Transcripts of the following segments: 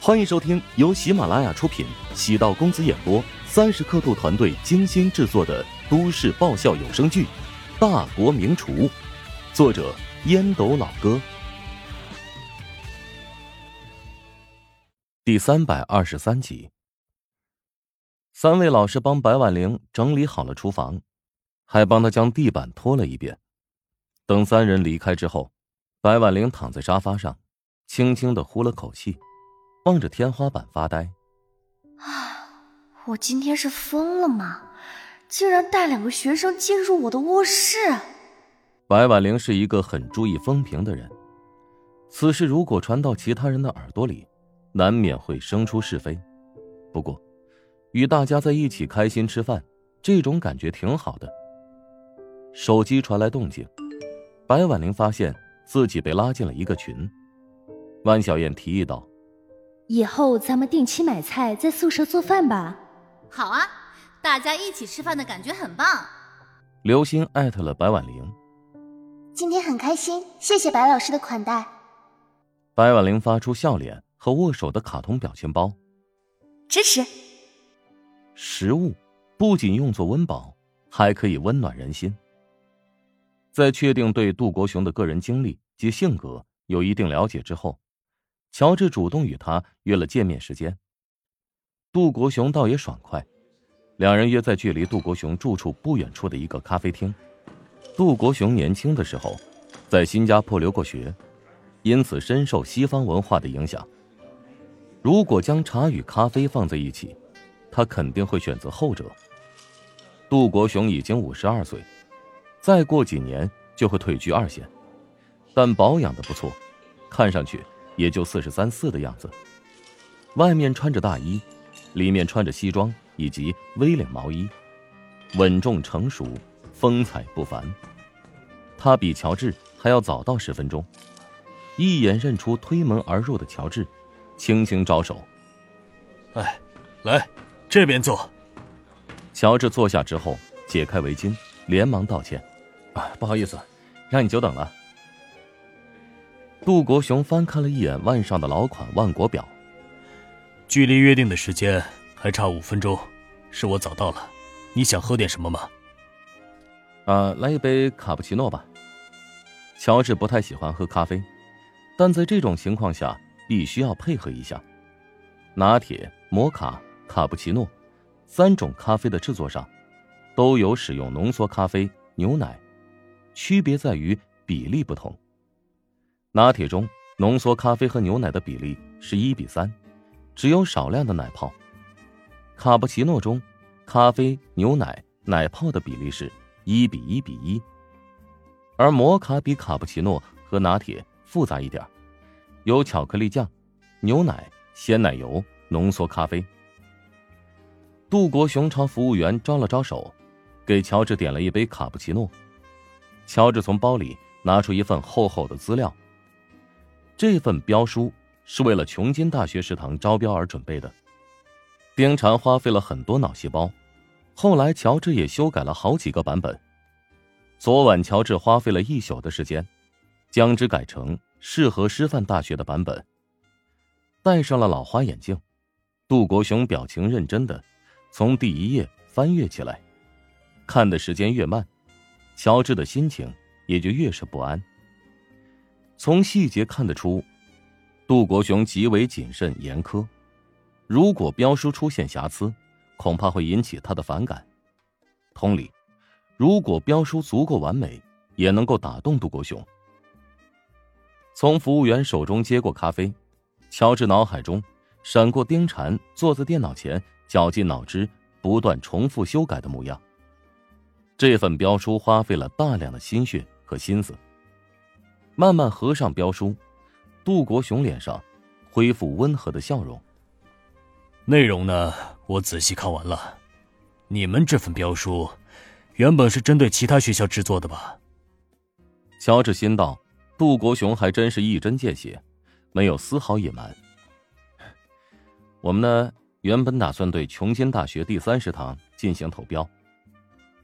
欢迎收听由喜马拉雅出品、喜道公子演播、三十刻度团队精心制作的都市爆笑有声剧《大国名厨》，作者烟斗老哥，第三百二十三集。三位老师帮白婉玲整理好了厨房，还帮她将地板拖了一遍。等三人离开之后，白婉玲躺在沙发上，轻轻的呼了口气。望着天花板发呆，啊！我今天是疯了吗？竟然带两个学生进入我的卧室。白婉玲是一个很注意风评的人，此事如果传到其他人的耳朵里，难免会生出是非。不过，与大家在一起开心吃饭，这种感觉挺好的。手机传来动静，白婉玲发现自己被拉进了一个群。万小燕提议道。以后咱们定期买菜，在宿舍做饭吧。好啊，大家一起吃饭的感觉很棒。刘星艾特了白婉玲，今天很开心，谢谢白老师的款待。白婉玲发出笑脸和握手的卡通表情包，支持。食物不仅用作温饱，还可以温暖人心。在确定对杜国雄的个人经历及性格有一定了解之后。乔治主动与他约了见面时间。杜国雄倒也爽快，两人约在距离杜国雄住处不远处的一个咖啡厅。杜国雄年轻的时候，在新加坡留过学，因此深受西方文化的影响。如果将茶与咖啡放在一起，他肯定会选择后者。杜国雄已经五十二岁，再过几年就会退居二线，但保养的不错，看上去。也就四十三四的样子，外面穿着大衣，里面穿着西装以及 V 领毛衣，稳重成熟，风采不凡。他比乔治还要早到十分钟，一眼认出推门而入的乔治，轻轻招手：“哎，来这边坐。”乔治坐下之后，解开围巾，连忙道歉：“啊，不好意思，让你久等了。”杜国雄翻看了一眼腕上的老款万国表，距离约定的时间还差五分钟，是我早到了。你想喝点什么吗？啊，来一杯卡布奇诺吧。乔治不太喜欢喝咖啡，但在这种情况下必须要配合一下。拿铁、摩卡、卡布奇诺三种咖啡的制作上，都有使用浓缩咖啡、牛奶，区别在于比例不同。拿铁中浓缩咖啡和牛奶的比例是一比三，只有少量的奶泡。卡布奇诺中，咖啡、牛奶、奶泡的比例是一比一比一。而摩卡比卡布奇诺和拿铁复杂一点，有巧克力酱、牛奶、鲜奶油、浓缩咖啡。杜国雄朝服务员招了招手，给乔治点了一杯卡布奇诺。乔治从包里拿出一份厚厚的资料。这份标书是为了琼金大学食堂招标而准备的，丁禅花费了很多脑细胞，后来乔治也修改了好几个版本。昨晚乔治花费了一宿的时间，将之改成适合师范大学的版本。戴上了老花眼镜，杜国雄表情认真的从第一页翻阅起来，看的时间越慢，乔治的心情也就越是不安。从细节看得出，杜国雄极为谨慎严苛。如果标书出现瑕疵，恐怕会引起他的反感。同理，如果标书足够完美，也能够打动杜国雄。从服务员手中接过咖啡，乔治脑海中闪过丁禅坐在电脑前绞尽脑汁、不断重复修改的模样。这份标书花费了大量的心血和心思。慢慢合上标书，杜国雄脸上恢复温和的笑容。内容呢，我仔细看完了。你们这份标书，原本是针对其他学校制作的吧？乔治心道，杜国雄还真是一针见血，没有丝毫隐瞒。我们呢，原本打算对琼金大学第三食堂进行投标，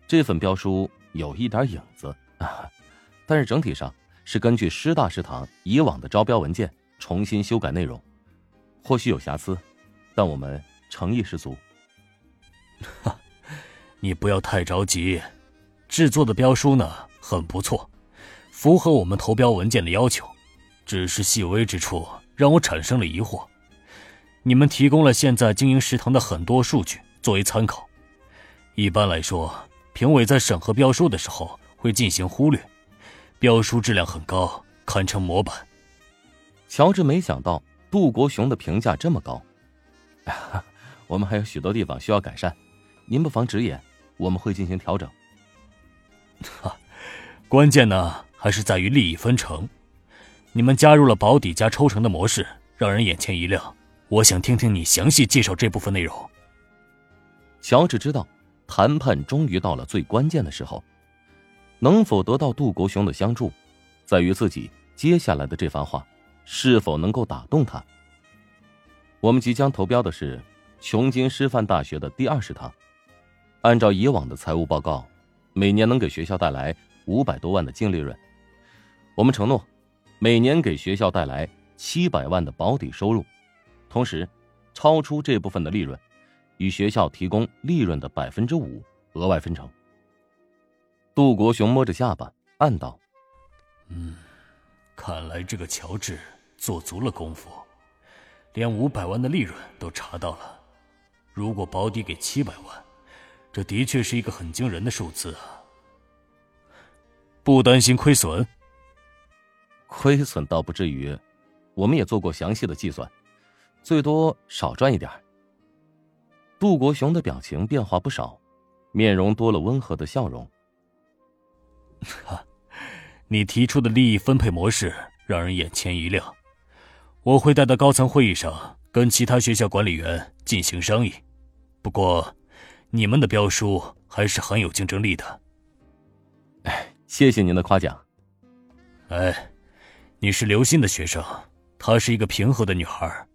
这份标书有一点影子，但是整体上。是根据师大食堂以往的招标文件重新修改内容，或许有瑕疵，但我们诚意十足。哈，你不要太着急，制作的标书呢很不错，符合我们投标文件的要求，只是细微之处让我产生了疑惑。你们提供了现在经营食堂的很多数据作为参考，一般来说，评委在审核标书的时候会进行忽略。标书质量很高，堪称模板。乔治没想到杜国雄的评价这么高。我们还有许多地方需要改善，您不妨直言，我们会进行调整。哈，关键呢还是在于利益分成。你们加入了保底加抽成的模式，让人眼前一亮。我想听听你详细介绍这部分内容。乔治知道，谈判终于到了最关键的时候。能否得到杜国雄的相助，在于自己接下来的这番话是否能够打动他。我们即将投标的是琼金师范大学的第二食堂，按照以往的财务报告，每年能给学校带来五百多万的净利润。我们承诺，每年给学校带来七百万的保底收入，同时超出这部分的利润，与学校提供利润的百分之五额外分成。杜国雄摸着下巴，暗道：“嗯，看来这个乔治做足了功夫，连五百万的利润都查到了。如果保底给七百万，这的确是一个很惊人的数字啊！不担心亏损？亏损倒不至于，我们也做过详细的计算，最多少赚一点。”杜国雄的表情变化不少，面容多了温和的笑容。哈，你提出的利益分配模式让人眼前一亮，我会带到高层会议上跟其他学校管理员进行商议。不过，你们的标书还是很有竞争力的。哎，谢谢您的夸奖。哎，你是刘鑫的学生，她是一个平和的女孩，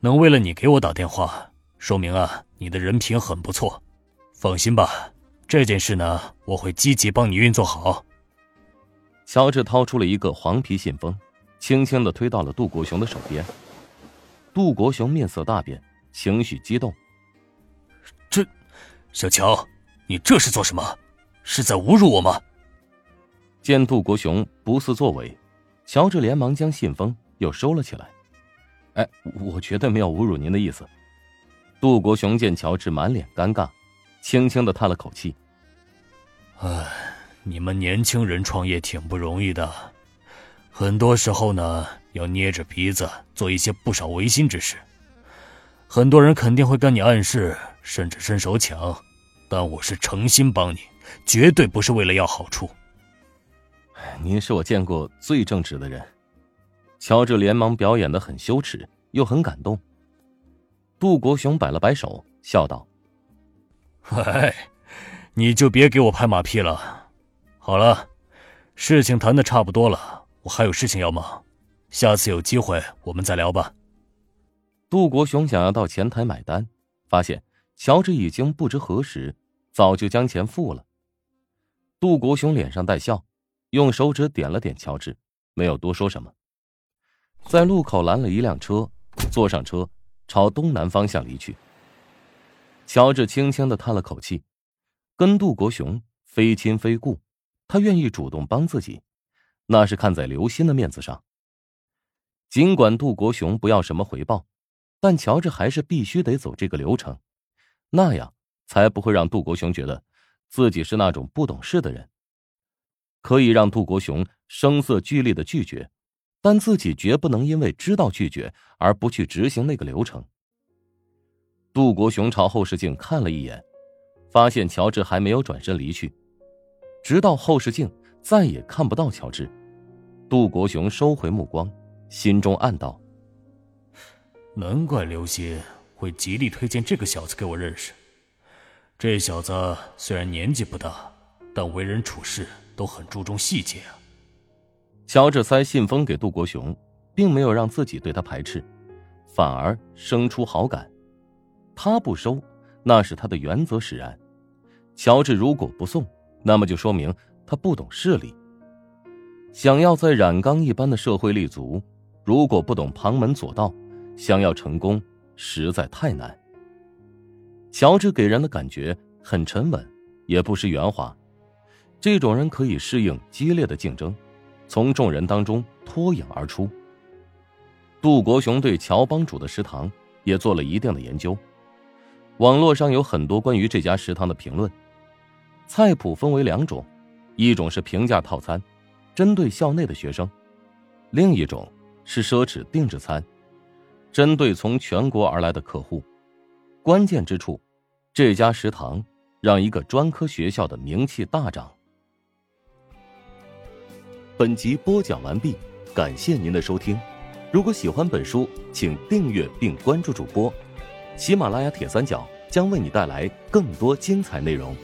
能为了你给我打电话，说明啊，你的人品很不错。放心吧。这件事呢，我会积极帮你运作好。乔治掏出了一个黄皮信封，轻轻的推到了杜国雄的手边。杜国雄面色大变，情绪激动。这，小乔，你这是做什么？是在侮辱我吗？见杜国雄不似作为，乔治连忙将信封又收了起来。哎，我绝对没有侮辱您的意思。杜国雄见乔治满脸尴尬。轻轻的叹了口气。唉，你们年轻人创业挺不容易的，很多时候呢要捏着鼻子做一些不少违心之事。很多人肯定会跟你暗示，甚至伸手抢，但我是诚心帮你，绝对不是为了要好处。您是我见过最正直的人。乔治连忙表演的很羞耻，又很感动。杜国雄摆了摆手，笑道。嗨，你就别给我拍马屁了。好了，事情谈的差不多了，我还有事情要忙，下次有机会我们再聊吧。杜国雄想要到前台买单，发现乔治已经不知何时早就将钱付了。杜国雄脸上带笑，用手指点了点乔治，没有多说什么，在路口拦了一辆车，坐上车，朝东南方向离去。乔治轻轻的叹了口气，跟杜国雄非亲非故，他愿意主动帮自己，那是看在刘鑫的面子上。尽管杜国雄不要什么回报，但乔治还是必须得走这个流程，那样才不会让杜国雄觉得自己是那种不懂事的人。可以让杜国雄声色俱厉的拒绝，但自己绝不能因为知道拒绝而不去执行那个流程。杜国雄朝后视镜看了一眼，发现乔治还没有转身离去，直到后视镜再也看不到乔治，杜国雄收回目光，心中暗道：“难怪刘鑫会极力推荐这个小子给我认识。这小子虽然年纪不大，但为人处事都很注重细节啊。”乔治塞信封给杜国雄，并没有让自己对他排斥，反而生出好感。他不收，那是他的原则使然。乔治如果不送，那么就说明他不懂事理。想要在染缸一般的社会立足，如果不懂旁门左道，想要成功实在太难。乔治给人的感觉很沉稳，也不失圆滑。这种人可以适应激烈的竞争，从众人当中脱颖而出。杜国雄对乔帮主的食堂也做了一定的研究，网络上有很多关于这家食堂的评论。菜谱分为两种，一种是平价套餐，针对校内的学生；另一种是奢侈定制餐，针对从全国而来的客户。关键之处。这家食堂让一个专科学校的名气大涨。本集播讲完毕，感谢您的收听。如果喜欢本书，请订阅并关注主播。喜马拉雅铁三角将为你带来更多精彩内容。